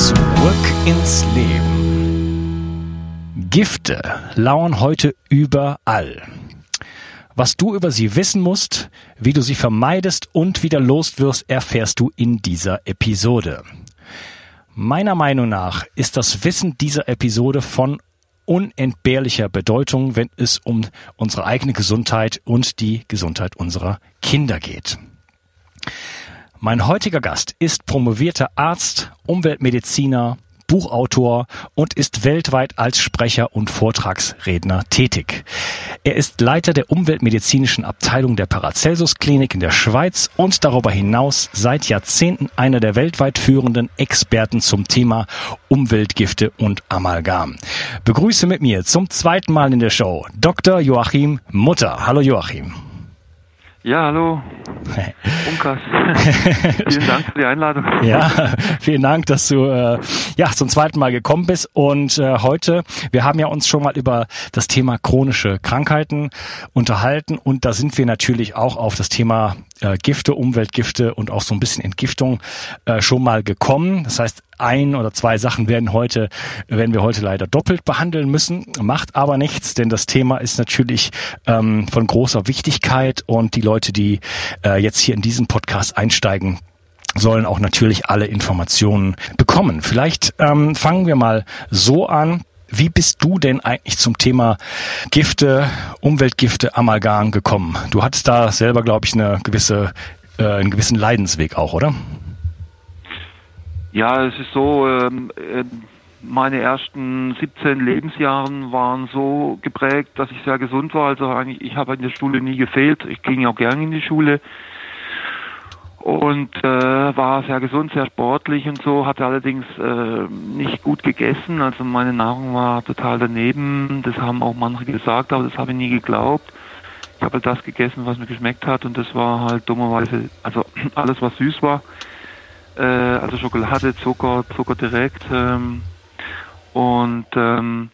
Zurück ins Leben. Gifte lauern heute überall. Was du über sie wissen musst, wie du sie vermeidest und wieder loswirst, erfährst du in dieser Episode. Meiner Meinung nach ist das Wissen dieser Episode von unentbehrlicher Bedeutung, wenn es um unsere eigene Gesundheit und die Gesundheit unserer Kinder geht. Mein heutiger Gast ist promovierter Arzt, Umweltmediziner, Buchautor und ist weltweit als Sprecher und Vortragsredner tätig. Er ist Leiter der umweltmedizinischen Abteilung der Paracelsus Klinik in der Schweiz und darüber hinaus seit Jahrzehnten einer der weltweit führenden Experten zum Thema Umweltgifte und Amalgam. Begrüße mit mir zum zweiten Mal in der Show Dr. Joachim Mutter. Hallo Joachim. Ja, hallo. Unkas. vielen Dank für die Einladung. Ja, vielen Dank, dass du äh, ja zum zweiten Mal gekommen bist. Und äh, heute, wir haben ja uns schon mal über das Thema chronische Krankheiten unterhalten und da sind wir natürlich auch auf das Thema äh, Gifte, Umweltgifte und auch so ein bisschen Entgiftung äh, schon mal gekommen. Das heißt, ein oder zwei Sachen werden heute, werden wir heute leider doppelt behandeln müssen, macht aber nichts, denn das Thema ist natürlich ähm, von großer Wichtigkeit und die Leute, die äh, jetzt hier in diesen Podcast einsteigen, sollen auch natürlich alle Informationen bekommen. Vielleicht ähm, fangen wir mal so an. Wie bist du denn eigentlich zum Thema Gifte, Umweltgifte, Amalgam gekommen? Du hattest da selber, glaube ich, eine gewisse, äh, einen gewissen Leidensweg auch, oder? Ja, es ist so, ähm, äh, meine ersten 17 Lebensjahren waren so geprägt, dass ich sehr gesund war. Also eigentlich, ich habe in der Schule nie gefehlt. Ich ging auch gern in die Schule und äh, war sehr gesund, sehr sportlich und so, hatte allerdings äh, nicht gut gegessen. Also meine Nahrung war total daneben. Das haben auch manche gesagt, aber das habe ich nie geglaubt. Ich habe halt das gegessen, was mir geschmeckt hat und das war halt dummerweise, also alles was süß war äh, also Schokolade, Zucker, Zucker direkt. Ähm, und ähm,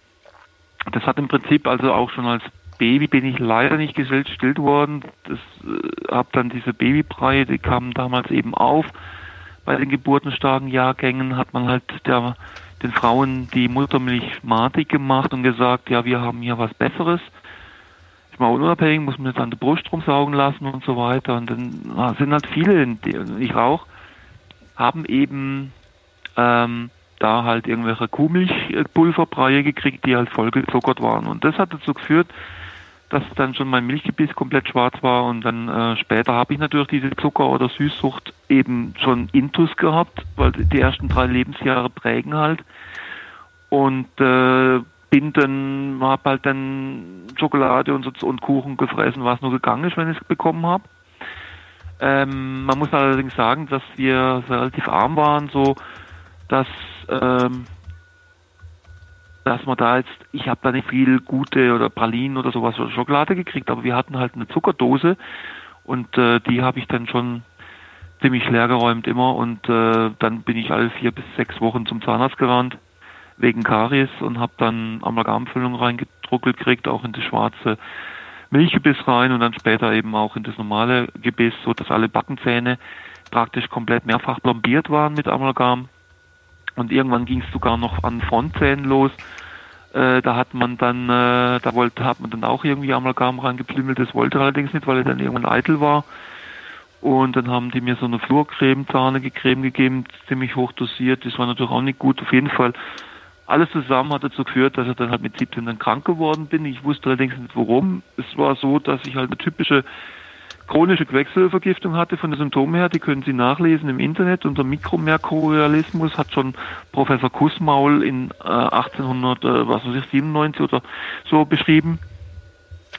das hat im Prinzip also auch schon als Baby bin ich leider nicht gestillt worden. Das äh, habe dann diese Babybrei, die kamen damals eben auf. Bei den geburtenstarken Jahrgängen hat man halt der, den Frauen die Muttermilch matig gemacht und gesagt, ja, wir haben hier was Besseres. Ich mal unabhängig, muss man jetzt an der Brust rumsaugen lassen und so weiter. Und dann sind halt viele, ich auch, haben eben ähm, da halt irgendwelche Kuhmilchpulverbreie gekriegt, die halt voll gezuckert waren. Und das hat dazu geführt, dass dann schon mein Milchgebiss komplett schwarz war und dann äh, später habe ich natürlich diese Zucker- oder Süßsucht eben schon intus gehabt, weil die ersten drei Lebensjahre prägen halt. Und äh, bin dann, habe halt dann Schokolade und, und Kuchen gefressen, was nur gegangen ist, wenn ich es bekommen habe. Ähm, man muss allerdings sagen, dass wir relativ arm waren, so dass ähm, dass man da jetzt, ich habe da nicht viel gute oder Pralinen oder sowas oder Schokolade gekriegt, aber wir hatten halt eine Zuckerdose und äh, die habe ich dann schon ziemlich leer geräumt immer und äh, dann bin ich alle vier bis sechs Wochen zum Zahnarzt gerannt wegen Karies und habe dann Amalgamfüllung reingedruckt gekriegt, auch in das schwarze Milchgebiss rein und dann später eben auch in das normale Gebiss, so dass alle Backenzähne praktisch komplett mehrfach plombiert waren mit Amalgam. Und irgendwann ging es sogar noch an Frontzähnen los. Äh, da hat man dann, äh, da wollte, hat man dann auch irgendwie Amalgam reingeplümmelt. Das wollte allerdings nicht, weil er dann irgendwann eitel war. Und dann haben die mir so eine Fluorcreme, zahnige Creme gegeben, ziemlich hoch dosiert. Das war natürlich auch nicht gut. Auf jeden Fall alles zusammen hat dazu geführt, dass ich dann halt mit 17 dann krank geworden bin. Ich wusste allerdings nicht warum. Es war so, dass ich halt eine typische chronische Quecksilbervergiftung hatte von den Symptomen her. Die können Sie nachlesen im Internet. Unter Mikromerkurialismus hat schon Professor Kussmaul in äh, 1800, äh, was weiß ich, 97 oder so beschrieben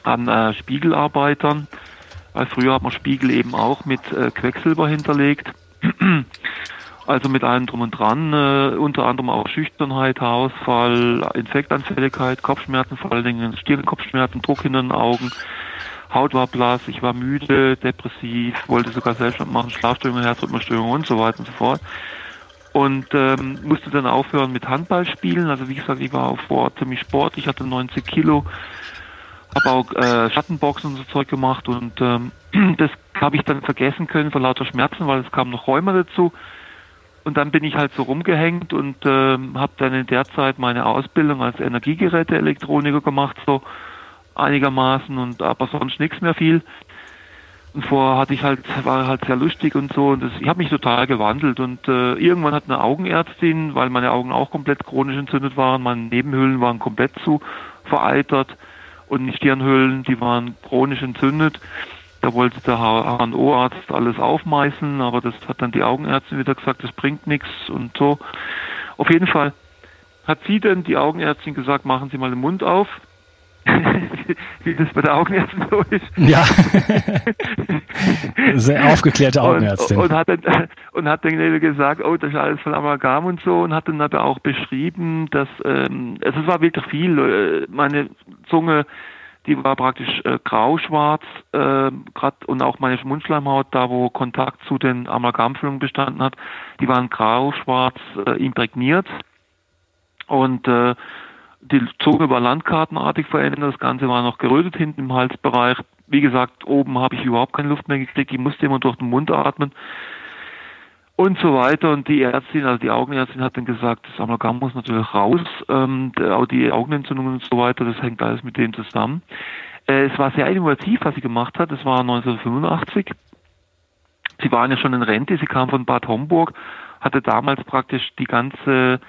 an äh, Spiegelarbeitern. Weil früher hat man Spiegel eben auch mit äh, Quecksilber hinterlegt. Also mit allem drum und dran, äh, unter anderem auch Schüchternheit, Haarausfall, Infektanfälligkeit, Kopfschmerzen, vor allen Dingen Stirnkopfschmerzen, Druck in den Augen, Haut war blass, ich war müde, depressiv, wollte sogar Selbstmord machen, Schlafstörungen, Herzrhythmusstörungen und so weiter und so fort. Und ähm, musste dann aufhören mit Handball spielen. Also wie gesagt, ich war auch vor ziemlich Sport, ich hatte 90 Kilo, habe auch äh, Schattenboxen und so Zeug gemacht und ähm, das habe ich dann vergessen können vor lauter Schmerzen, weil es kam noch Rheuma dazu. Und dann bin ich halt so rumgehängt und ähm, habe dann in der Zeit meine Ausbildung als Energiegeräte-Elektroniker gemacht, so einigermaßen und aber sonst nichts mehr viel. Und vorher hatte ich halt, war halt sehr lustig und so und das, ich habe mich total gewandelt und äh, irgendwann hat eine Augenärztin, weil meine Augen auch komplett chronisch entzündet waren, meine Nebenhöhlen waren komplett zu vereitert und die Stirnhöhlen, die waren chronisch entzündet. Da wollte der HNO-Arzt alles aufmeißen, aber das hat dann die Augenärztin wieder gesagt, das bringt nichts und so. Auf jeden Fall hat sie dann die Augenärztin gesagt, machen Sie mal den Mund auf. wie das bei der Augenärztin so ist. Ja. Sehr aufgeklärte Augenärztin. Und, und, hat dann, und hat dann gesagt, oh, das ist alles voll Amalgam und so und hat dann aber auch beschrieben, dass, ähm, also es war wirklich viel, äh, meine Zunge, die war praktisch äh, grau-schwarz, äh, grad, und auch meine Mundschleimhaut, da wo Kontakt zu den Amalgamfüllungen bestanden hat, die waren grau-schwarz äh, imprägniert. Und äh, die Zunge war landkartenartig verändert, das Ganze war noch gerötet hinten im Halsbereich. Wie gesagt, oben habe ich überhaupt keine Luft mehr gekriegt, ich musste immer durch den Mund atmen und so weiter. Und die Ärztin, also die Augenärztin hat dann gesagt, das Amalgam muss natürlich raus, ähm, auch die Augenentzündungen und so weiter, das hängt alles mit dem zusammen. Äh, es war sehr innovativ, was sie gemacht hat, das war 1985. Sie waren ja schon in Rente, sie kam von Bad Homburg, hatte damals praktisch die ganze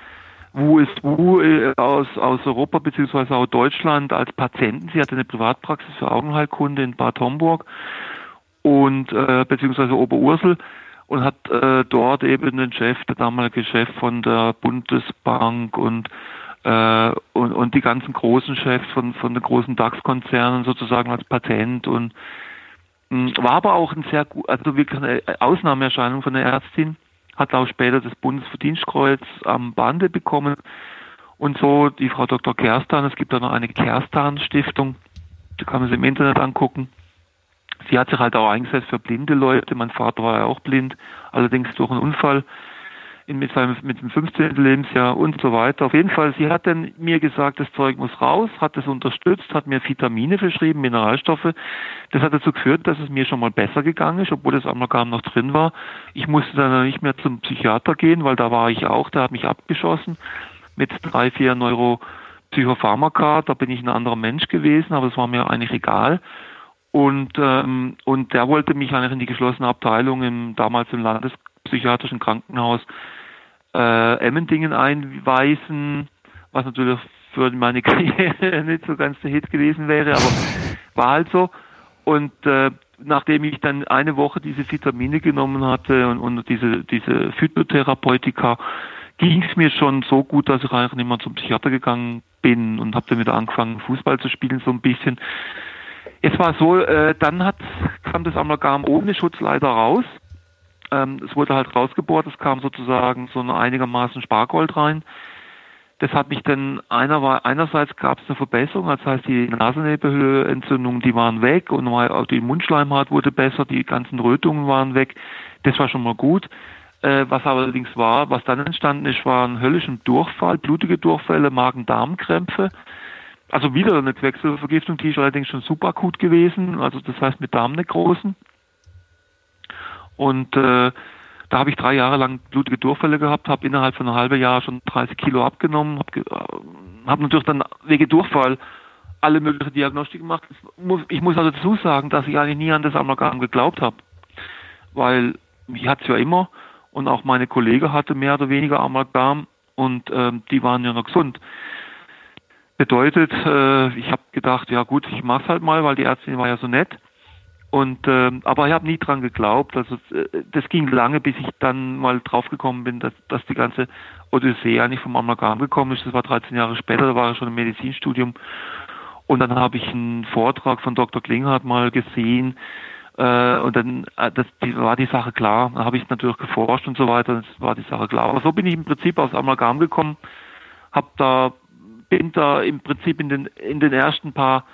wo ist wo äh, aus, aus Europa beziehungsweise auch Deutschland als Patienten. Sie hatte eine Privatpraxis für Augenheilkunde in Bad Homburg und äh, beziehungsweise Oberursel und hat äh, dort eben den Chef, der damalige Chef von der Bundesbank und äh, und, und die ganzen großen Chefs von, von den großen DAX-Konzernen sozusagen als Patent und mh, war aber auch ein sehr gut, also wirklich eine Ausnahmeerscheinung von der Ärztin hat auch später das Bundesverdienstkreuz am Bande bekommen. Und so die Frau Dr. Kerstan, es gibt da noch eine Kerstan-Stiftung, die kann man sich im Internet angucken. Sie hat sich halt auch eingesetzt für blinde Leute. Mein Vater war ja auch blind, allerdings durch einen Unfall mit, seinem, mit dem 15. Lebensjahr und so weiter. Auf jeden Fall, sie hat dann mir gesagt, das Zeug muss raus, hat es unterstützt, hat mir Vitamine verschrieben, Mineralstoffe. Das hat dazu geführt, dass es mir schon mal besser gegangen ist, obwohl das Amalgam noch drin war. Ich musste dann nicht mehr zum Psychiater gehen, weil da war ich auch, der hat mich abgeschossen mit drei, vier Neuropsychopharmaka. Da bin ich ein anderer Mensch gewesen, aber es war mir eigentlich egal. Und, ähm, und der wollte mich eigentlich in die geschlossene Abteilung im damals im Landespsychiatrischen Krankenhaus äh, Emmendingen einweisen, was natürlich für meine Karriere nicht so ganz der Hit gewesen wäre, aber war halt so. Und äh, nachdem ich dann eine Woche diese Vitamine genommen hatte und, und diese, diese Phytotherapeutika, ging es mir schon so gut, dass ich eigentlich nicht mehr zum Psychiater gegangen bin und habe dann wieder angefangen, Fußball zu spielen, so ein bisschen. Es war so, äh, dann hat, kam das Amalgam ohne Schutz leider raus. Ähm, es wurde halt rausgebohrt, es kam sozusagen so ein einigermaßen Spargold rein. Das hat mich dann einer einerseits gab es eine Verbesserung, das heißt die Nasennebenhöhlenentzündungen, die waren weg und die Mundschleimhaut wurde besser, die ganzen Rötungen waren weg. Das war schon mal gut. Äh, was allerdings war, was dann entstanden ist, waren höllischen Durchfall, blutige Durchfälle, Magen-Darm-Krämpfe. Also wieder eine Quecksilbervergiftung, die ist allerdings schon super akut gewesen, also das heißt mit Darmnekrosen. Und äh, da habe ich drei Jahre lang blutige Durchfälle gehabt, habe innerhalb von einem halben Jahr schon 30 Kilo abgenommen, habe äh, hab natürlich dann wegen Durchfall alle möglichen Diagnostik gemacht. Ich muss also dazu sagen, dass ich eigentlich nie an das Amalgam geglaubt habe, weil ich hatte es ja immer und auch meine Kollegen hatte mehr oder weniger Amalgam und ähm, die waren ja noch gesund. Bedeutet, äh, ich habe gedacht, ja gut, ich mach's halt mal, weil die Ärztin war ja so nett. Und ähm, aber ich habe nie dran geglaubt. Also äh, das ging lange, bis ich dann mal draufgekommen bin, dass, dass die ganze Odyssee eigentlich vom Amalgam gekommen ist. Das war 13 Jahre später, da war ich schon im Medizinstudium. Und dann habe ich einen Vortrag von Dr. Klinghardt mal gesehen, Äh, und dann äh, das, die, war die Sache klar. Dann habe ich natürlich geforscht und so weiter. Das war die Sache klar. Aber so bin ich im Prinzip aus Amalgam gekommen. Hab da bin im Prinzip in den in den ersten paar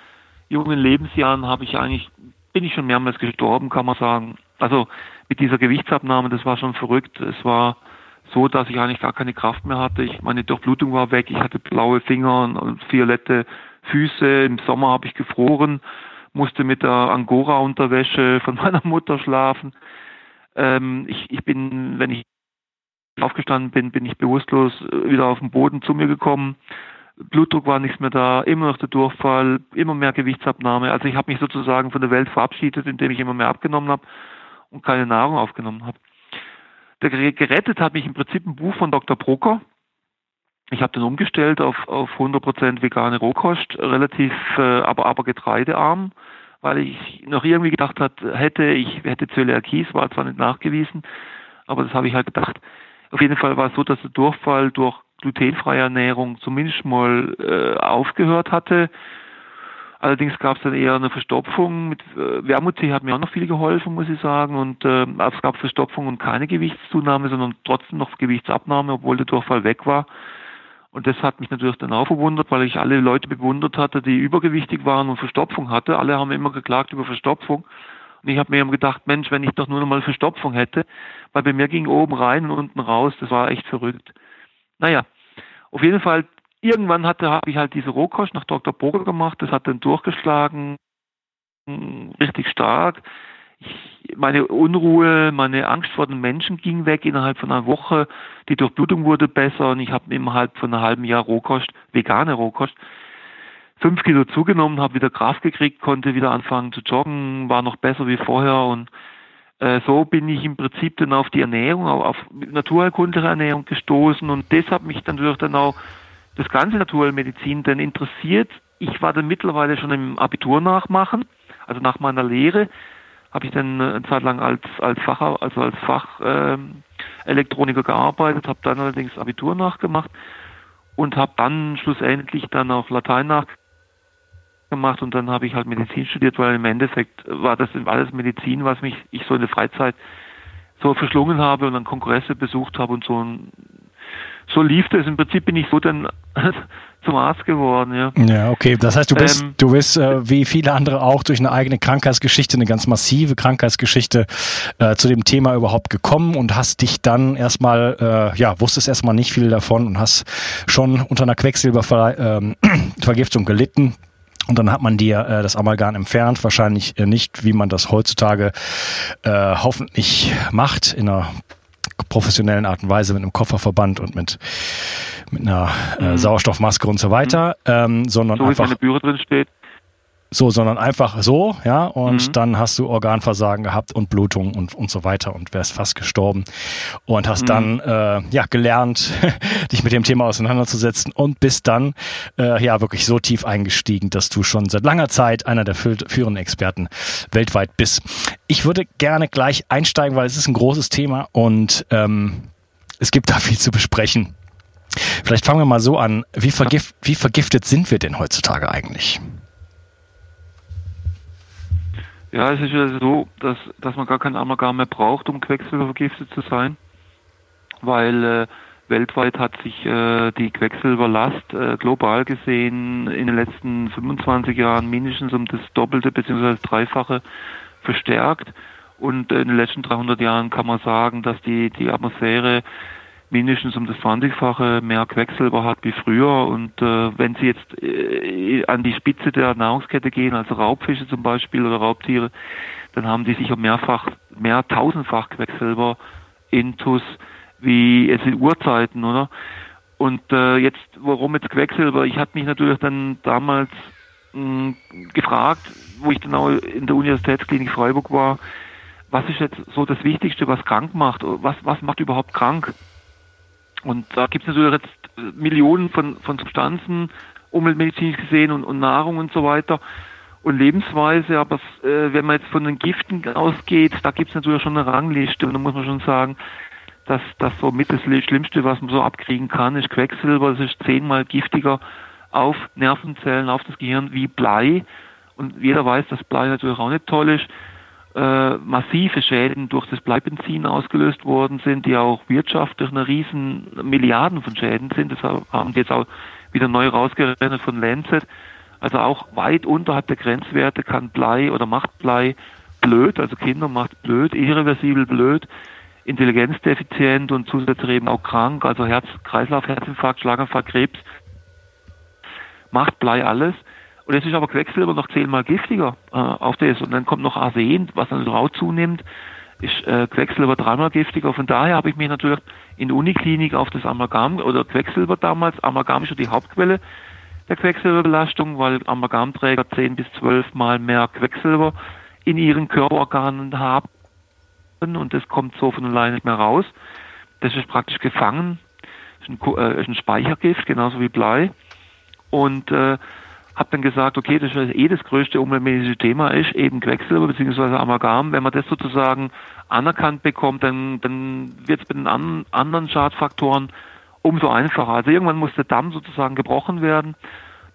jungen Lebensjahren habe ich eigentlich bin ich schon mehrmals gestorben, kann man sagen. Also mit dieser Gewichtsabnahme, das war schon verrückt. Es war so, dass ich eigentlich gar keine Kraft mehr hatte. Ich, meine Durchblutung war weg, ich hatte blaue Finger und violette Füße. Im Sommer habe ich gefroren, musste mit der Angora-Unterwäsche von meiner Mutter schlafen. Ähm, ich, ich bin, wenn ich aufgestanden bin, bin ich bewusstlos wieder auf den Boden zu mir gekommen. Blutdruck war nichts mehr da, immer noch der Durchfall, immer mehr Gewichtsabnahme. Also ich habe mich sozusagen von der Welt verabschiedet, indem ich immer mehr abgenommen habe und keine Nahrung aufgenommen habe. Der gerettet hat mich im Prinzip ein Buch von Dr. Broker. Ich habe den umgestellt auf, auf 100% vegane Rohkost, relativ, äh, aber, aber getreidearm, weil ich noch irgendwie gedacht hat, hätte, ich hätte Zöliakie, es war zwar nicht nachgewiesen, aber das habe ich halt gedacht. Auf jeden Fall war es so, dass der Durchfall durch glutenfreie Ernährung zumindest mal äh, aufgehört hatte. Allerdings gab es dann eher eine Verstopfung. Mit äh, Wermuttee hat mir auch noch viel geholfen, muss ich sagen. Und äh, es gab Verstopfung und keine Gewichtszunahme, sondern trotzdem noch Gewichtsabnahme, obwohl der Durchfall weg war. Und das hat mich natürlich dann auch verwundert, weil ich alle Leute bewundert hatte, die übergewichtig waren und Verstopfung hatte. Alle haben immer geklagt über Verstopfung. Und ich habe mir immer gedacht, Mensch, wenn ich doch nur noch mal Verstopfung hätte, weil bei mir ging oben rein und unten raus, das war echt verrückt. Naja, auf jeden Fall irgendwann hatte, habe ich halt diese Rohkost nach Dr. Boger gemacht, das hat dann durchgeschlagen, richtig stark. Ich, meine Unruhe, meine Angst vor den Menschen ging weg innerhalb von einer Woche. Die Durchblutung wurde besser und ich habe innerhalb von einem halben Jahr Rohkost, vegane Rohkost, fünf Kilo zugenommen, habe wieder Kraft gekriegt, konnte wieder anfangen zu joggen, war noch besser wie vorher und so bin ich im Prinzip dann auf die Ernährung, auf naturheilkundliche Ernährung gestoßen und das hat mich dann natürlich dann auch das ganze Naturheilmedizin dann interessiert. Ich war dann mittlerweile schon im Abitur nachmachen, also nach meiner Lehre habe ich dann eine Zeit lang als als Fach also als Fach ähm, Elektroniker gearbeitet, habe dann allerdings Abitur nachgemacht und habe dann schlussendlich dann auch Latein nachgemacht und dann habe ich halt Medizin studiert, weil im Endeffekt war das alles Medizin, was mich ich so in der Freizeit so verschlungen habe und dann Kongresse besucht habe und so ein so lief das. Im Prinzip bin ich so dann zum Arzt geworden, ja. Ja, okay. Das heißt, du bist, ähm, du bist äh, wie viele andere auch durch eine eigene Krankheitsgeschichte, eine ganz massive Krankheitsgeschichte äh, zu dem Thema überhaupt gekommen und hast dich dann erstmal, äh, ja, wusstest erstmal nicht viel davon und hast schon unter einer Quecksilbervergiftung ähm, gelitten. Und dann hat man dir äh, das Amalgam entfernt, wahrscheinlich äh, nicht, wie man das heutzutage äh, hoffentlich macht, in einer professionellen Art und Weise mit einem Kofferverband und mit, mit einer äh, mhm. Sauerstoffmaske und so weiter, mhm. ähm, sondern so, einfach. Wie eine Büro drin steht. So, sondern einfach so, ja, und mhm. dann hast du Organversagen gehabt und Blutung und, und so weiter und wärst fast gestorben und hast mhm. dann äh, ja gelernt, dich mit dem Thema auseinanderzusetzen und bist dann äh, ja wirklich so tief eingestiegen, dass du schon seit langer Zeit einer der führenden Experten weltweit bist. Ich würde gerne gleich einsteigen, weil es ist ein großes Thema und ähm, es gibt da viel zu besprechen. Vielleicht fangen wir mal so an. Wie, vergift, wie vergiftet sind wir denn heutzutage eigentlich? Ja, es ist ja so, dass, dass man gar kein Amalgam mehr braucht, um quecksilbervergiftet zu sein, weil äh, weltweit hat sich äh, die Quecksilberlast äh, global gesehen in den letzten 25 Jahren mindestens um das Doppelte bzw. Dreifache verstärkt. Und in den letzten 300 Jahren kann man sagen, dass die, die Atmosphäre mindestens um das 20-fache mehr Quecksilber hat wie früher. Und äh, wenn Sie jetzt äh, an die Spitze der Nahrungskette gehen, also Raubfische zum Beispiel oder Raubtiere, dann haben die sicher mehrfach, mehr tausendfach Quecksilber intus wie es in Urzeiten, oder? Und äh, jetzt, warum jetzt Quecksilber? Ich hatte mich natürlich dann damals mh, gefragt, wo ich dann auch in der Universitätsklinik Freiburg war, was ist jetzt so das Wichtigste, was krank macht? Was, was macht überhaupt krank? Und da gibt es natürlich jetzt Millionen von, von Substanzen, umweltmedizinisch gesehen und, und Nahrung und so weiter. Und Lebensweise, aber äh, wenn man jetzt von den Giften ausgeht, da gibt es natürlich schon eine Rangliste. Und da muss man schon sagen, dass das so mit das Schlimmste, was man so abkriegen kann, ist Quecksilber, das ist zehnmal giftiger auf Nervenzellen, auf das Gehirn wie Blei. Und jeder weiß, dass Blei natürlich auch nicht toll ist äh, massive Schäden durch das Bleibenzin ausgelöst worden sind, die auch wirtschaftlich eine riesen Milliarden von Schäden sind. Das haben sie jetzt auch wieder neu rausgerechnet von Lancet. Also auch weit unterhalb der Grenzwerte kann Blei oder macht Blei blöd, also Kinder macht blöd, irreversibel blöd, intelligenzdefizient und zusätzlich eben auch krank, also Herz, Kreislauf, Herzinfarkt, Schlaganfall, Krebs, macht Blei alles. Und jetzt ist aber Quecksilber noch zehnmal giftiger äh, auf das. Und dann kommt noch Arsen, was dann rau zunimmt, ist äh, Quecksilber dreimal giftiger. Von daher habe ich mich natürlich in der Uniklinik auf das Amalgam oder Quecksilber damals, Amalgam ist schon die Hauptquelle der Quecksilberbelastung, weil Amalgamträger zehn bis zwölf Mal mehr Quecksilber in ihren Körperorganen haben und das kommt so von alleine nicht mehr raus. Das ist praktisch gefangen, ist ein, äh, ist ein Speichergift, genauso wie Blei. Und äh, habe dann gesagt, okay, das ist eh das größte umweltmedizinische Thema ist, eben Quecksilber bzw. Amalgam. Wenn man das sozusagen anerkannt bekommt, dann, dann wird es bei den an, anderen Schadfaktoren umso einfacher. Also irgendwann muss der Damm sozusagen gebrochen werden,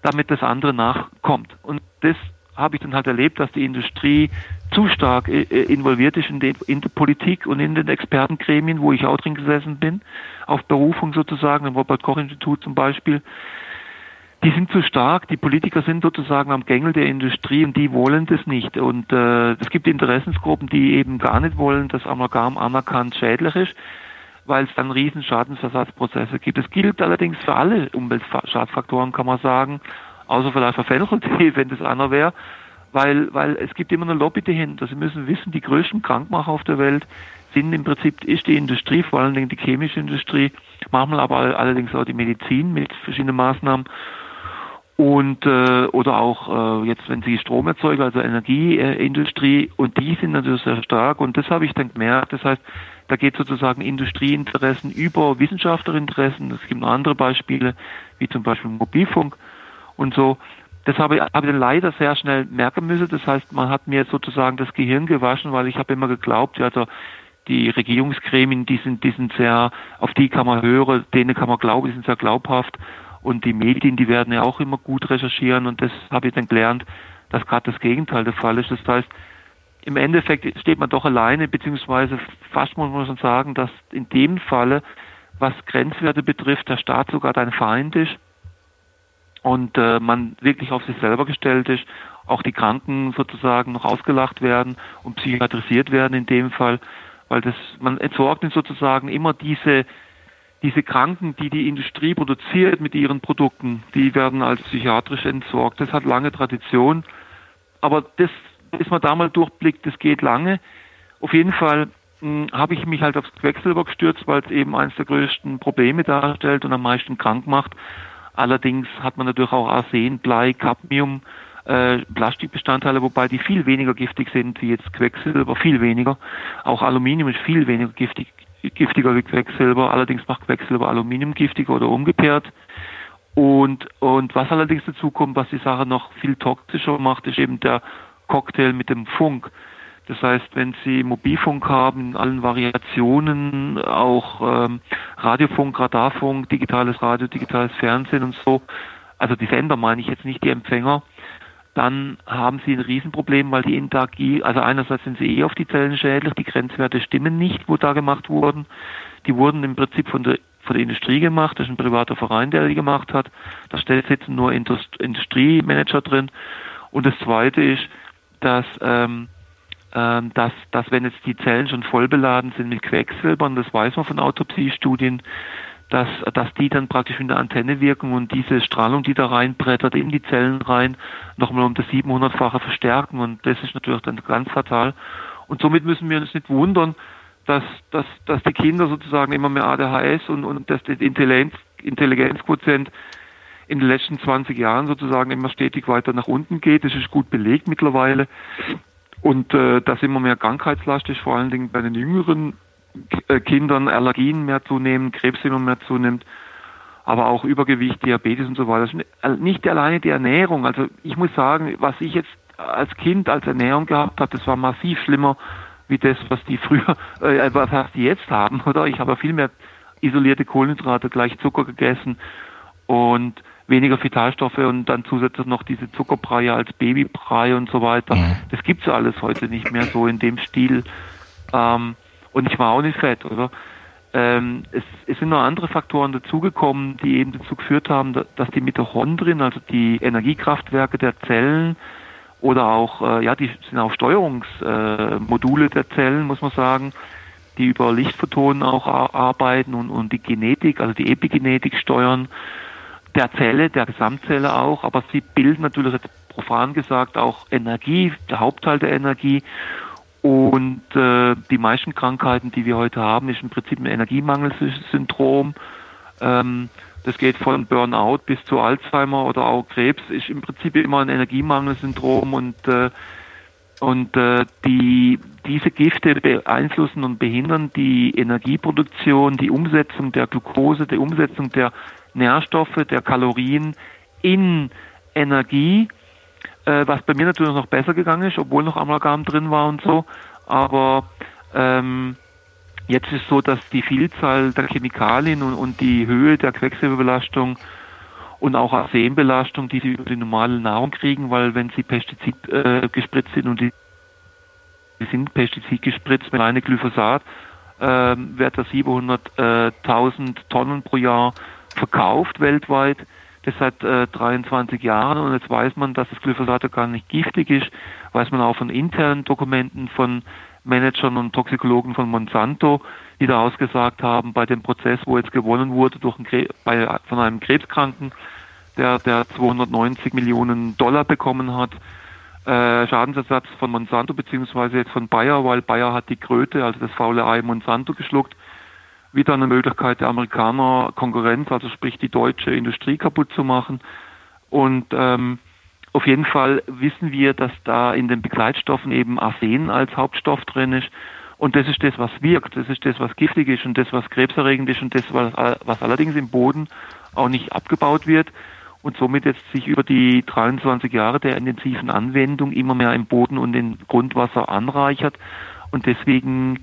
damit das andere nachkommt. Und das habe ich dann halt erlebt, dass die Industrie zu stark äh, involviert ist in, die, in die Politik und in den Expertengremien, wo ich auch drin gesessen bin, auf Berufung sozusagen, im Robert-Koch-Institut zum Beispiel die sind zu stark, die Politiker sind sozusagen am Gängel der Industrie und die wollen das nicht. Und äh, es gibt Interessensgruppen, die eben gar nicht wollen, dass Amalgam anerkannt schädlich ist, weil es dann riesen Schadensersatzprozesse gibt. Es gilt allerdings für alle Umweltschadfaktoren, kann man sagen, außer vielleicht für Fenchel, wenn das einer wäre, weil, weil es gibt immer eine Lobby dahinter. Sie müssen wissen, die größten Krankmacher auf der Welt sind im Prinzip, ist die Industrie, vor allen Dingen die chemische Industrie, manchmal aber allerdings auch die Medizin mit verschiedenen Maßnahmen und äh, oder auch äh, jetzt, wenn sie Strom erzeugen, also Energieindustrie, äh, und die sind natürlich sehr stark und das habe ich dann gemerkt. Das heißt, da geht sozusagen Industrieinteressen über Wissenschaftlerinteressen. Es gibt noch andere Beispiele, wie zum Beispiel Mobilfunk und so. Das habe ich, habe ich dann leider sehr schnell merken müssen. Das heißt, man hat mir sozusagen das Gehirn gewaschen, weil ich habe immer geglaubt, ja, also die Regierungsgremien, die sind, die sind sehr, auf die kann man hören, denen kann man glauben, die sind sehr glaubhaft. Und die Medien, die werden ja auch immer gut recherchieren und das habe ich dann gelernt, dass gerade das Gegenteil der Fall ist. Das heißt, im Endeffekt steht man doch alleine, beziehungsweise fast muss man schon sagen, dass in dem Falle, was Grenzwerte betrifft, der Staat sogar dein Feind ist und äh, man wirklich auf sich selber gestellt ist, auch die Kranken sozusagen noch ausgelacht werden und psychiatrisiert werden in dem Fall, weil das man entsorgt sozusagen immer diese diese Kranken, die die Industrie produziert mit ihren Produkten, die werden als psychiatrisch entsorgt. Das hat lange Tradition. Aber das, bis man da mal durchblickt, das geht lange. Auf jeden Fall hm, habe ich mich halt aufs Quecksilber gestürzt, weil es eben eines der größten Probleme darstellt und am meisten krank macht. Allerdings hat man natürlich auch Arsen, Blei, Cadmium, äh, Plastikbestandteile, wobei die viel weniger giftig sind wie jetzt Quecksilber, viel weniger. Auch Aluminium ist viel weniger giftig giftiger wie Quecksilber. Allerdings macht Quecksilber Aluminium giftiger oder umgekehrt. Und, und was allerdings dazu kommt, was die Sache noch viel toxischer macht, ist eben der Cocktail mit dem Funk. Das heißt, wenn Sie Mobilfunk haben, in allen Variationen, auch ähm, Radiofunk, Radarfunk, digitales Radio, digitales Fernsehen und so, also die Sender meine ich jetzt nicht die Empfänger, dann haben sie ein Riesenproblem, weil die Energie, also einerseits sind sie eh auf die Zellen schädlich, die Grenzwerte stimmen nicht, wo da gemacht wurden. Die wurden im Prinzip von der, von der Industrie gemacht, das ist ein privater Verein, der die gemacht hat. Da sitzen nur Industriemanager drin. Und das Zweite ist, dass, ähm, ähm, dass, dass wenn jetzt die Zellen schon voll beladen sind mit Quecksilber, und das weiß man von Autopsiestudien, dass, dass die dann praktisch in der Antenne wirken und diese Strahlung, die da reinbrettert, in die Zellen rein, nochmal um das 700-fache verstärken und das ist natürlich dann ganz fatal. Und somit müssen wir uns nicht wundern, dass, dass, dass die Kinder sozusagen immer mehr ADHS und, und dass der Intelligenz, Intelligenzquotient in den letzten 20 Jahren sozusagen immer stetig weiter nach unten geht. Das ist gut belegt mittlerweile. Und äh, dass immer mehr Krankheitslast ist, vor allen Dingen bei den Jüngeren Kindern Allergien mehr zunehmen, Krebs immer mehr zunimmt, aber auch Übergewicht, Diabetes und so weiter. Nicht alleine die Ernährung. Also ich muss sagen, was ich jetzt als Kind als Ernährung gehabt habe, das war massiv schlimmer wie das, was die früher, äh, was die jetzt haben, oder? Ich habe viel mehr isolierte Kohlenhydrate, gleich Zucker gegessen und weniger Vitalstoffe und dann zusätzlich noch diese Zuckerbrei als Babybrei und so weiter. Mhm. Das gibt's ja alles heute nicht mehr so in dem Stil. Ähm, und ich war auch nicht fett, oder? Ähm, es, es, sind noch andere Faktoren dazugekommen, die eben dazu geführt haben, dass die Mitochondrien, also die Energiekraftwerke der Zellen oder auch, äh, ja, die sind auch Steuerungsmodule äh, der Zellen, muss man sagen, die über Lichtphotonen auch arbeiten und, und die Genetik, also die Epigenetik steuern der Zelle, der Gesamtzelle auch, aber sie bilden natürlich jetzt profan gesagt auch Energie, der Hauptteil der Energie. Und äh, die meisten Krankheiten, die wir heute haben, ist im Prinzip ein Energiemangelsyndrom. Ähm, das geht von Burnout bis zu Alzheimer oder auch Krebs, ist im Prinzip immer ein Energiemangelsyndrom und äh, und äh, die, diese Gifte beeinflussen und behindern die Energieproduktion, die Umsetzung der Glucose, die Umsetzung der Nährstoffe, der Kalorien in Energie, äh, was bei mir natürlich noch besser gegangen ist, obwohl noch Amalgam drin war und so. Aber ähm, jetzt ist so, dass die Vielzahl der Chemikalien und, und die Höhe der Quecksilberbelastung und auch Arsenbelastung, die sie über die normale Nahrung kriegen, weil wenn sie Pestizid äh, gespritzt sind und die, sind Pestizid gespritzt mit reine Glyphosat, äh, wird da 700.000 Tonnen pro Jahr verkauft weltweit. Das seit äh, 23 Jahren und jetzt weiß man, dass das Glyphosat gar nicht giftig ist, weiß man auch von internen Dokumenten von Managern und Toxikologen von Monsanto, die da ausgesagt haben, bei dem Prozess, wo jetzt gewonnen wurde durch ein bei, von einem Krebskranken, der, der 290 Millionen Dollar bekommen hat, äh, Schadensersatz von Monsanto beziehungsweise jetzt von Bayer, weil Bayer hat die Kröte, also das faule Ei Monsanto geschluckt wieder eine Möglichkeit der Amerikaner Konkurrenz, also sprich die deutsche Industrie kaputt zu machen. Und ähm, auf jeden Fall wissen wir, dass da in den Begleitstoffen eben Arsen als Hauptstoff drin ist. Und das ist das, was wirkt, das ist das, was giftig ist und das, was krebserregend ist und das, was, was allerdings im Boden auch nicht abgebaut wird und somit jetzt sich über die 23 Jahre der intensiven Anwendung immer mehr im Boden und im Grundwasser anreichert. Und deswegen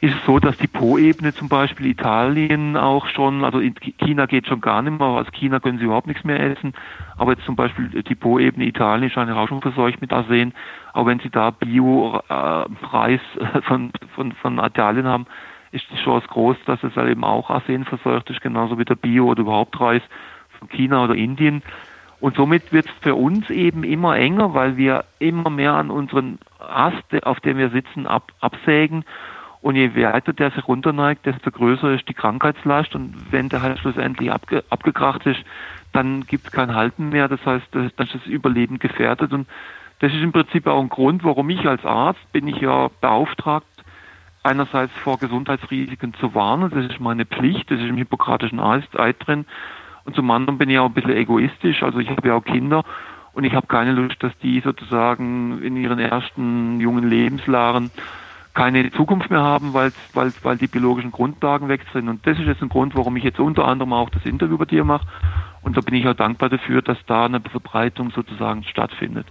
ist es so, dass die Po-Ebene zum Beispiel Italien auch schon, also in China geht schon gar nicht mehr, aus China können sie überhaupt nichts mehr essen, aber jetzt zum Beispiel die Po-Ebene Italien scheint auch schon verseucht mit Arsen, aber wenn sie da Bio-Reis äh, von, von, von Italien haben, ist die Chance groß, dass es halt eben auch Arsen verseucht ist, genauso wie der Bio- oder überhaupt Reis von China oder Indien. Und somit wird es für uns eben immer enger, weil wir immer mehr an unseren Ast, auf dem wir sitzen, ab, absägen und je weiter der sich runterneigt, desto größer ist die Krankheitslast. Und wenn der halt schlussendlich abge abgekracht ist, dann gibt es kein Halten mehr. Das heißt, dann ist das Überleben gefährdet. Und das ist im Prinzip auch ein Grund, warum ich als Arzt bin ich ja beauftragt, einerseits vor Gesundheitsrisiken zu warnen. Das ist meine Pflicht. Das ist im hippokratischen Eid drin. Und zum anderen bin ich auch ein bisschen egoistisch. Also ich habe ja auch Kinder. Und ich habe keine Lust, dass die sozusagen in ihren ersten jungen Lebensjahren keine Zukunft mehr haben, weil, weil, weil die biologischen Grundlagen weg sind. Und das ist jetzt ein Grund, warum ich jetzt unter anderem auch das Interview bei dir mache. Und da bin ich auch dankbar dafür, dass da eine Verbreitung sozusagen stattfindet.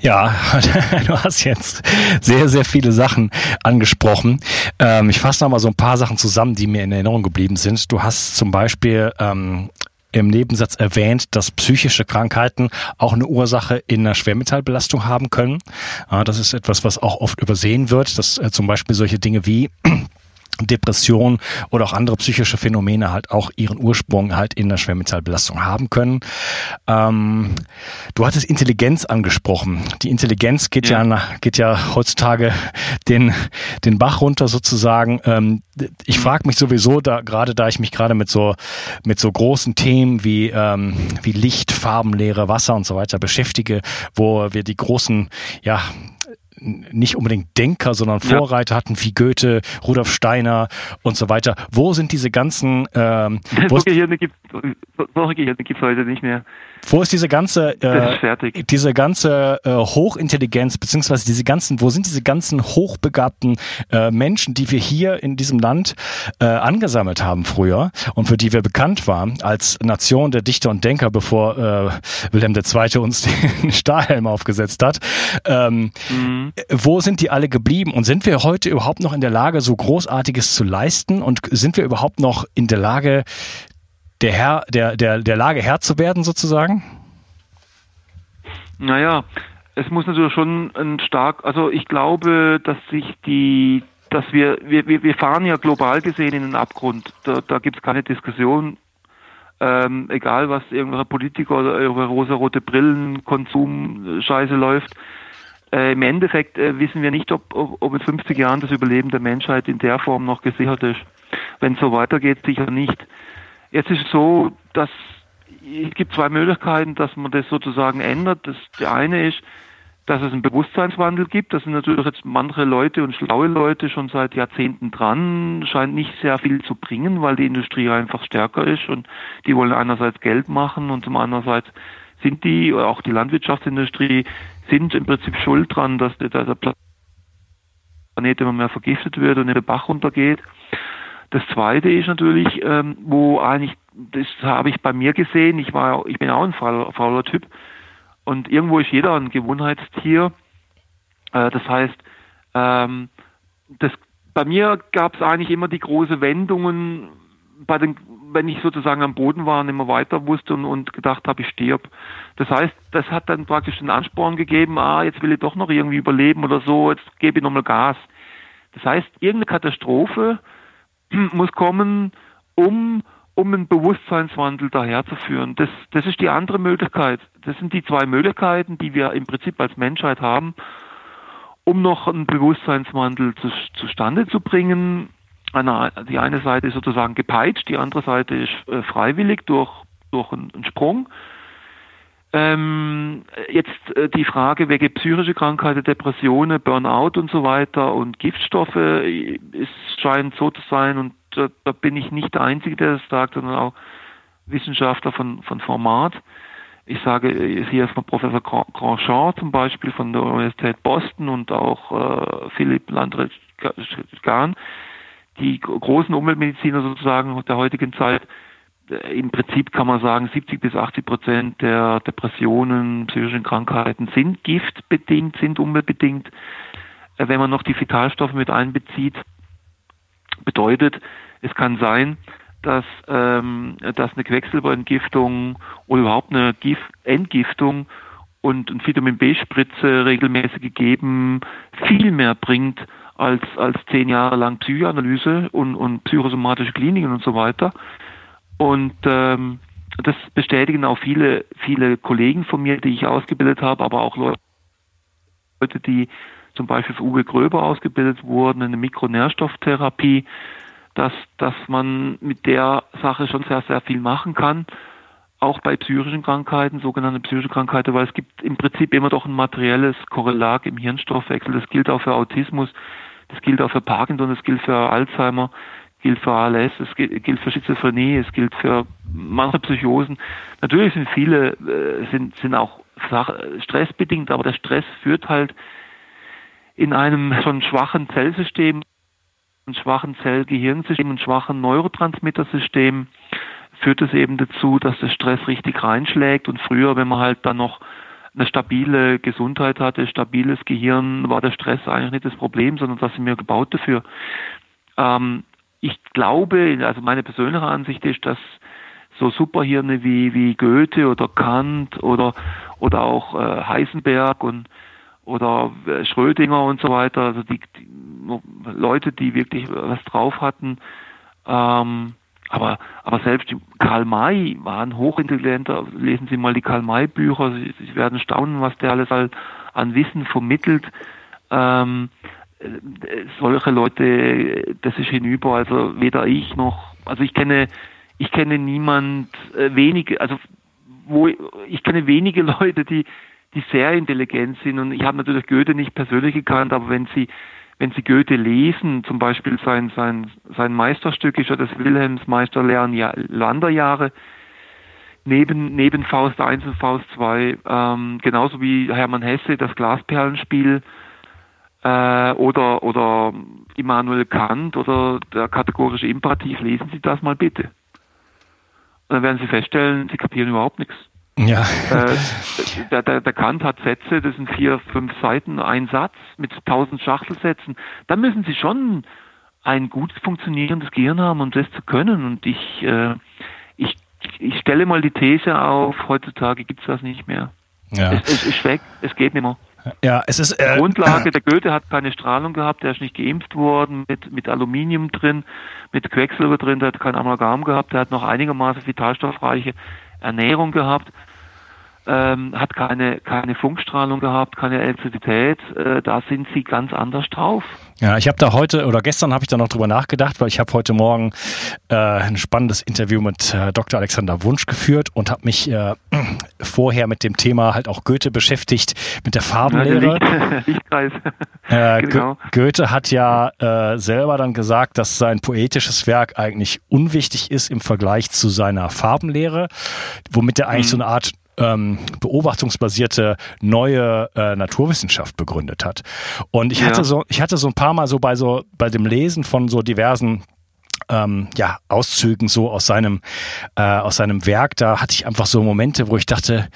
Ja, du hast jetzt sehr, sehr viele Sachen angesprochen. Ähm, ich fasse noch mal so ein paar Sachen zusammen, die mir in Erinnerung geblieben sind. Du hast zum Beispiel ähm, im Nebensatz erwähnt, dass psychische Krankheiten auch eine Ursache in einer Schwermetallbelastung haben können. Das ist etwas, was auch oft übersehen wird, dass äh, zum Beispiel solche Dinge wie Depression oder auch andere psychische Phänomene halt auch ihren Ursprung halt in der Schwermetallbelastung haben können. Ähm, du hattest Intelligenz angesprochen. Die Intelligenz geht ja, ja geht ja heutzutage den den Bach runter sozusagen. Ähm, ich mhm. frage mich sowieso da gerade da ich mich gerade mit so mit so großen Themen wie ähm, wie Licht, Farbenlehre, Wasser und so weiter beschäftige, wo wir die großen ja nicht unbedingt Denker, sondern Vorreiter ja. hatten wie Goethe, Rudolf Steiner und so weiter. Wo sind diese ganzen ähm, solche Gehirne gibt es heute nicht mehr. Wo ist diese ganze, äh, diese ganze äh, Hochintelligenz, beziehungsweise diese ganzen, wo sind diese ganzen hochbegabten äh, Menschen, die wir hier in diesem Land äh, angesammelt haben früher und für die wir bekannt waren als Nation der Dichter und Denker, bevor äh, Wilhelm II. uns den Stahlhelm aufgesetzt hat. Ähm, mhm. Wo sind die alle geblieben und sind wir heute überhaupt noch in der Lage, so Großartiges zu leisten und sind wir überhaupt noch in der Lage, der Herr, der, der, der Lage Herr zu werden sozusagen? Naja, es muss natürlich schon ein stark, also ich glaube, dass sich die, dass wir, wir, wir fahren ja global gesehen in den Abgrund. Da, da gibt es keine Diskussion. Ähm, egal was irgendwelche Politiker oder rosa-rote Brillen, Konsum, Scheiße läuft. Äh, Im Endeffekt äh, wissen wir nicht, ob, ob, ob in 50 Jahren das Überleben der Menschheit in der Form noch gesichert ist. Wenn es so weitergeht, sicher nicht. Jetzt ist es so, dass es gibt zwei Möglichkeiten, dass man das sozusagen ändert. Das, der eine ist, dass es einen Bewusstseinswandel gibt. Das sind natürlich jetzt manche Leute und schlaue Leute schon seit Jahrzehnten dran. Scheint nicht sehr viel zu bringen, weil die Industrie einfach stärker ist und die wollen einerseits Geld machen und zum andererseits sind die, auch die Landwirtschaftsindustrie, sind im Prinzip schuld dran, dass der Planet immer mehr vergiftet wird und in den Bach runtergeht. Das zweite ist natürlich, ähm, wo eigentlich, das habe ich bei mir gesehen, ich war, ich bin auch ein fauler, fauler Typ und irgendwo ist jeder ein Gewohnheitstier. Äh, das heißt, ähm, das, bei mir gab es eigentlich immer die große Wendungen, bei den, wenn ich sozusagen am Boden war und immer weiter wusste und, und gedacht habe, ich stirb. Das heißt, das hat dann praktisch den Ansporn gegeben, ah, jetzt will ich doch noch irgendwie überleben oder so, jetzt gebe ich nochmal Gas. Das heißt, irgendeine Katastrophe, muss kommen, um, um einen Bewusstseinswandel daherzuführen. Das, das ist die andere Möglichkeit. Das sind die zwei Möglichkeiten, die wir im Prinzip als Menschheit haben, um noch einen Bewusstseinswandel zu, zustande zu bringen. Eine, die eine Seite ist sozusagen gepeitscht, die andere Seite ist äh, freiwillig durch, durch einen, einen Sprung. Ähm, jetzt äh, die Frage, welche psychische Krankheiten, Depressionen, Burnout und so weiter und Giftstoffe, äh, es scheint so zu sein und äh, da bin ich nicht der Einzige, der das sagt, sondern auch Wissenschaftler von, von Format. Ich sage äh, hier von Professor Grandchamp zum Beispiel von der Universität Boston und auch äh, Philipp Landret-Gahn, die großen Umweltmediziner sozusagen der heutigen Zeit, im Prinzip kann man sagen, 70 bis 80 Prozent der Depressionen, psychischen Krankheiten sind giftbedingt, sind umweltbedingt. Äh, wenn man noch die Vitalstoffe mit einbezieht, bedeutet, es kann sein, dass, ähm, dass eine Quecksilberentgiftung oder überhaupt eine Gif Entgiftung und ein Vitamin B-Spritze regelmäßig gegeben viel mehr bringt als, als zehn Jahre lang Psychoanalyse und, und psychosomatische Kliniken und so weiter. Und ähm, das bestätigen auch viele, viele Kollegen von mir, die ich ausgebildet habe, aber auch Leute, die zum Beispiel für Uwe Gröber ausgebildet wurden in der Mikronährstofftherapie, dass, dass man mit der Sache schon sehr, sehr viel machen kann. Auch bei psychischen Krankheiten, sogenannte psychische Krankheiten, weil es gibt im Prinzip immer doch ein materielles Korrelat im Hirnstoffwechsel. Das gilt auch für Autismus, das gilt auch für Parkinson, das gilt für Alzheimer gilt für ALS, es gilt für Schizophrenie, es gilt für manche Psychosen. Natürlich sind viele, äh, sind, sind auch stressbedingt, aber der Stress führt halt in einem schon schwachen Zellsystem, einem schwachen Zellgehirnsystem, einem schwachen Neurotransmittersystem, führt es eben dazu, dass der Stress richtig reinschlägt und früher, wenn man halt dann noch eine stabile Gesundheit hatte, stabiles Gehirn, war der Stress eigentlich nicht das Problem, sondern das sind wir gebaut dafür. Ähm, ich glaube, also meine persönliche Ansicht ist, dass so Superhirne wie, wie Goethe oder Kant oder, oder auch äh, Heisenberg und oder äh, Schrödinger und so weiter, also die, die Leute, die wirklich was drauf hatten, ähm, aber, aber selbst Karl May war ein hochintelligenter, lesen Sie mal die Karl May Bücher, Sie, Sie werden staunen, was der alles an Wissen vermittelt. Ähm, solche Leute, das ist hinüber, also weder ich noch, also ich kenne, ich kenne niemand, äh, wenige, also wo ich kenne wenige Leute, die, die sehr intelligent sind und ich habe natürlich Goethe nicht persönlich gekannt, aber wenn Sie, wenn Sie Goethe lesen, zum Beispiel sein, sein, sein Meisterstück ist ja das Wilhelms Meisterlehren Landerjahre, neben, neben Faust 1 und Faust 2, ähm, genauso wie Hermann Hesse das Glasperlenspiel, äh, oder, oder Immanuel Kant oder der kategorische Imperativ, lesen Sie das mal bitte. Und dann werden Sie feststellen, Sie kapieren überhaupt nichts. Ja. Äh, der, der, der Kant hat Sätze, das sind vier, fünf Seiten, ein Satz mit tausend Schachtelsätzen. Da müssen Sie schon ein gut funktionierendes Gehirn haben, um das zu können. Und ich, äh, ich ich stelle mal die These auf, heutzutage gibt es das nicht mehr. Ja. Es, es ist weg, es geht nicht mehr. Ja, es ist äh, Grundlage. Der Goethe hat keine Strahlung gehabt, der ist nicht geimpft worden mit mit Aluminium drin, mit Quecksilber drin, der hat kein Amalgam gehabt, der hat noch einigermaßen vitalstoffreiche Ernährung gehabt ähm, hat keine, keine Funkstrahlung gehabt, keine Elektrizität. Äh, da sind sie ganz anders drauf. Ja, ich habe da heute oder gestern habe ich da noch drüber nachgedacht, weil ich habe heute Morgen äh, ein spannendes Interview mit äh, Dr. Alexander Wunsch geführt und habe mich äh, vorher mit dem Thema halt auch Goethe beschäftigt, mit der Farbenlehre. Ja, Lichtkreis. Äh, genau. Goethe hat ja äh, selber dann gesagt, dass sein poetisches Werk eigentlich unwichtig ist im Vergleich zu seiner Farbenlehre, womit er eigentlich mhm. so eine Art ähm, beobachtungsbasierte neue äh, Naturwissenschaft begründet hat. Und ich ja. hatte so, ich hatte so ein paar Mal so bei so bei dem Lesen von so diversen ähm, ja, Auszügen so aus seinem äh, aus seinem Werk, da hatte ich einfach so Momente, wo ich dachte,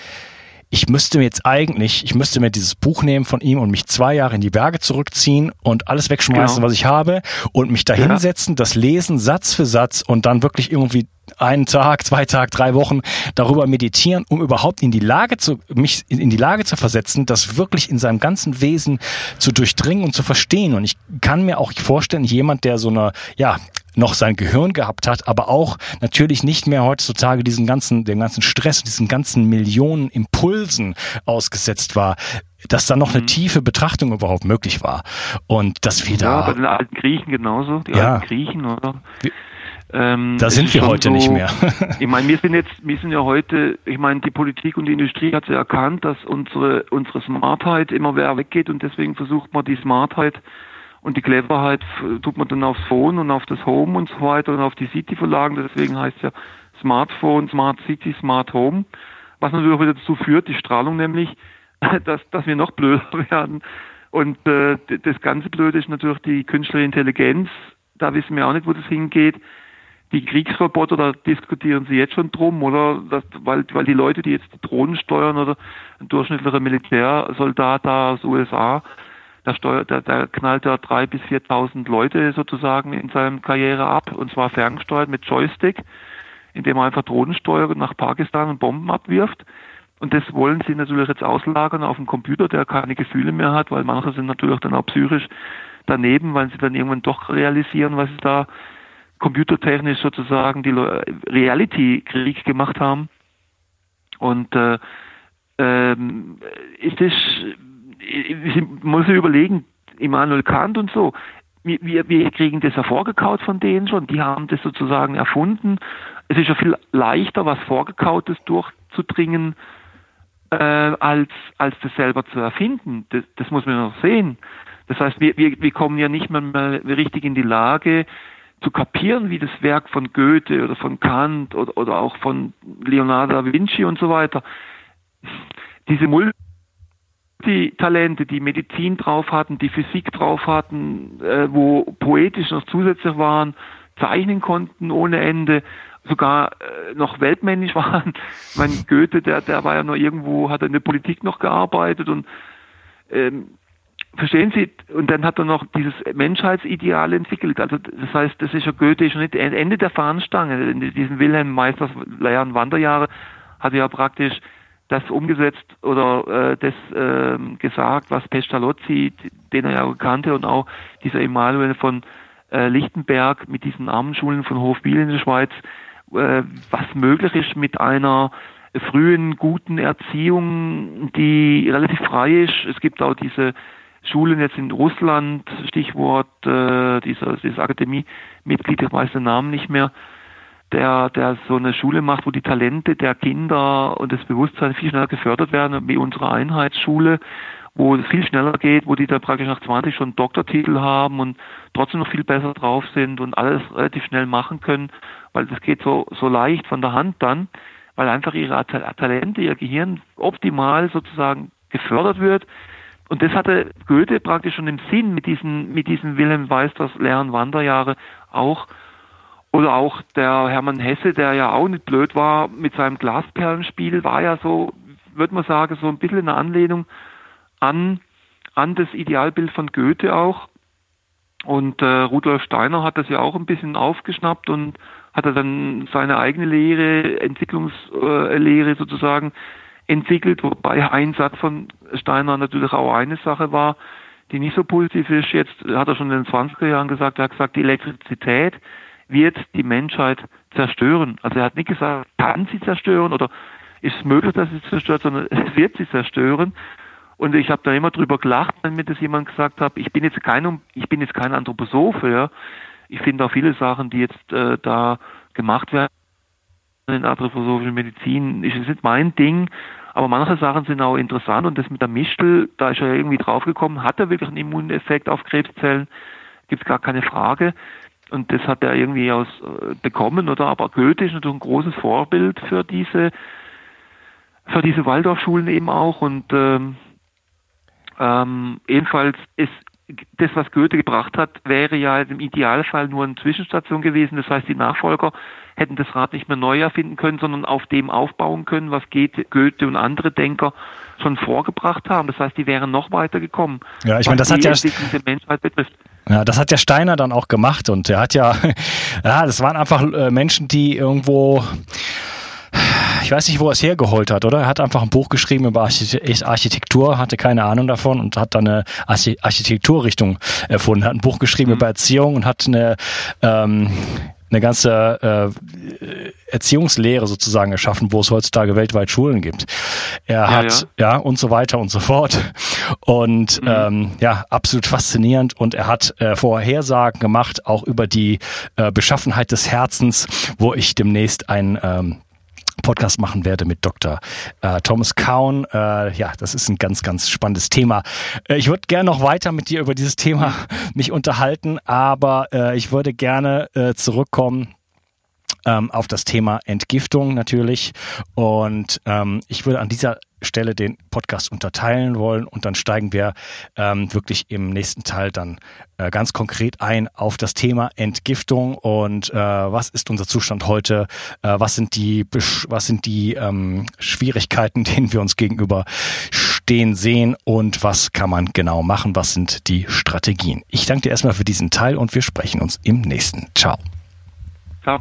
ich müsste mir jetzt eigentlich, ich müsste mir dieses Buch nehmen von ihm und mich zwei Jahre in die Berge zurückziehen und alles wegschmeißen, genau. was ich habe und mich da hinsetzen, ja. das lesen Satz für Satz und dann wirklich irgendwie einen Tag, zwei Tage, drei Wochen darüber meditieren, um überhaupt in die Lage zu, mich in die Lage zu versetzen, das wirklich in seinem ganzen Wesen zu durchdringen und zu verstehen. Und ich kann mir auch vorstellen, jemand, der so eine, ja, noch sein Gehirn gehabt hat, aber auch natürlich nicht mehr heutzutage diesen ganzen, den ganzen Stress, diesen ganzen Millionen Impulsen ausgesetzt war, dass da noch eine mhm. tiefe Betrachtung überhaupt möglich war. Und dass wir da. Ja, bei den alten Griechen genauso, die ja, alten Griechen, oder? Wir, ähm, da sind wir heute so, nicht mehr. ich meine, wir sind jetzt, wir sind ja heute, ich meine, die Politik und die Industrie hat ja erkannt, dass unsere, unsere Smartheit immer mehr weggeht und deswegen versucht man die Smartheit und die Cleverheit tut man dann aufs Phone und auf das Home und so weiter und auf die City-Verlagen. Deswegen heißt es ja Smartphone, Smart City, Smart Home. Was natürlich auch wieder dazu führt, die Strahlung nämlich, dass, dass wir noch blöder werden. Und äh, das ganze Blöde ist natürlich die künstliche Intelligenz. Da wissen wir auch nicht, wo das hingeht. Die Kriegsroboter, da diskutieren sie jetzt schon drum, oder? Das, weil, weil die Leute, die jetzt die Drohnen steuern oder ein durchschnittlicher Militärsoldat da aus USA, da, steuert, da, da knallt er drei bis 4.000 Leute sozusagen in seinem Karriere ab und zwar ferngesteuert mit Joystick, indem er einfach Drohnen steuert nach Pakistan und Bomben abwirft. Und das wollen sie natürlich jetzt auslagern auf einen Computer, der keine Gefühle mehr hat, weil manche sind natürlich dann auch psychisch daneben, weil sie dann irgendwann doch realisieren, was sie da computertechnisch sozusagen die Reality-Krieg gemacht haben. Und äh, ähm, ist das ich muss überlegen, Immanuel Kant und so, wir, wir kriegen das ja vorgekaut von denen schon, die haben das sozusagen erfunden. Es ist ja viel leichter, was Vorgekautes durchzudringen, äh, als, als das selber zu erfinden. Das, das muss man noch sehen. Das heißt, wir, wir, wir kommen ja nicht mehr, mehr richtig in die Lage, zu kapieren, wie das Werk von Goethe oder von Kant oder, oder auch von Leonardo da Vinci und so weiter, diese Multi die Medizin drauf hatten, die Physik drauf hatten, äh, wo poetisch noch zusätzlich waren, zeichnen konnten ohne Ende, sogar äh, noch weltmännisch waren. mein Goethe, der, der war ja noch irgendwo, hat in der Politik noch gearbeitet und ähm, verstehen Sie, und dann hat er noch dieses Menschheitsideal entwickelt. Also das heißt, das ist ja Goethe schon nicht Ende der Fahnenstange. In diesen Wilhelm Meisters Lehren Wanderjahre hat er ja praktisch das umgesetzt oder äh, das äh, gesagt, was Pestalozzi, den er ja kannte, und auch dieser Emanuel von äh, Lichtenberg mit diesen Armenschulen von Hofbiel in der Schweiz, äh, was möglich ist mit einer frühen guten Erziehung, die relativ frei ist. Es gibt auch diese Schulen jetzt in Russland, Stichwort äh, dieser, dieser Akademie-Mitglied, ich weiß den Namen nicht mehr, der, der so eine Schule macht, wo die Talente der Kinder und das Bewusstsein viel schneller gefördert werden, wie unsere Einheitsschule, wo es viel schneller geht, wo die da praktisch nach 20 schon Doktortitel haben und trotzdem noch viel besser drauf sind und alles relativ schnell machen können, weil das geht so, so leicht von der Hand dann, weil einfach ihre Talente, ihr Gehirn optimal sozusagen gefördert wird. Und das hatte Goethe praktisch schon im Sinn mit diesen, mit diesen Wilhelm Weisters leeren Wanderjahre auch oder auch der Hermann Hesse, der ja auch nicht blöd war mit seinem Glasperlenspiel, war ja so, würde man sagen, so ein bisschen eine Anlehnung an, an das Idealbild von Goethe auch. Und äh, Rudolf Steiner hat das ja auch ein bisschen aufgeschnappt und hat er dann seine eigene Lehre, Entwicklungslehre sozusagen entwickelt, wobei ein Satz von Steiner natürlich auch eine Sache war, die nicht so positiv ist. Jetzt hat er schon in den 20er Jahren gesagt, er hat gesagt, die Elektrizität wird die Menschheit zerstören. Also er hat nicht gesagt, kann sie zerstören oder ist es möglich, dass sie zerstört, sondern es wird sie zerstören. Und ich habe da immer drüber gelacht, wenn mir das jemand gesagt hat, ich bin jetzt kein, ich bin jetzt kein Anthroposoph, ja. Ich finde auch viele Sachen, die jetzt äh, da gemacht werden in anthroposophischen Medizin, ist es nicht mein Ding, aber manche Sachen sind auch interessant und das mit der Mischtel, da ist er irgendwie draufgekommen, hat er wirklich einen Immuneffekt auf Krebszellen, gibt es gar keine Frage. Und das hat er irgendwie aus äh, bekommen, oder? Aber Goethe ist natürlich ein großes Vorbild für diese für diese Waldorfschulen eben auch und ähm, ähm, ebenfalls ist das, was Goethe gebracht hat, wäre ja im Idealfall nur eine Zwischenstation gewesen. Das heißt, die Nachfolger hätten das Rad nicht mehr neu erfinden können, sondern auf dem aufbauen können, was Goethe und andere Denker schon vorgebracht haben. Das heißt, die wären noch weiter gekommen. Ja, ich meine, das hat ja Menschheit betrifft. Ja, das hat ja Steiner dann auch gemacht und er hat ja, ja, das waren einfach äh, Menschen, die irgendwo ich weiß nicht, wo er es hergeholt hat, oder? Er hat einfach ein Buch geschrieben über Architektur, hatte keine Ahnung davon und hat dann eine Architekturrichtung erfunden, hat ein Buch geschrieben mhm. über Erziehung und hat eine ähm, eine ganze äh, Erziehungslehre sozusagen erschaffen, wo es heutzutage weltweit Schulen gibt. Er ja, hat, ja. ja. und so weiter und so fort. Und mhm. ähm, ja, absolut faszinierend. Und er hat äh, Vorhersagen gemacht, auch über die äh, Beschaffenheit des Herzens, wo ich demnächst ein ähm, Podcast machen werde mit Dr. Äh, Thomas Kaun. Äh, ja, das ist ein ganz, ganz spannendes Thema. Äh, ich würde gerne noch weiter mit dir über dieses Thema mich unterhalten, aber äh, ich würde gerne äh, zurückkommen ähm, auf das Thema Entgiftung natürlich. Und ähm, ich würde an dieser Stelle den Podcast unterteilen wollen und dann steigen wir ähm, wirklich im nächsten Teil dann äh, ganz konkret ein auf das Thema Entgiftung und äh, was ist unser Zustand heute, äh, was sind die was sind die ähm, Schwierigkeiten, denen wir uns gegenüber stehen sehen und was kann man genau machen, was sind die Strategien. Ich danke dir erstmal für diesen Teil und wir sprechen uns im nächsten. Ciao. Ciao.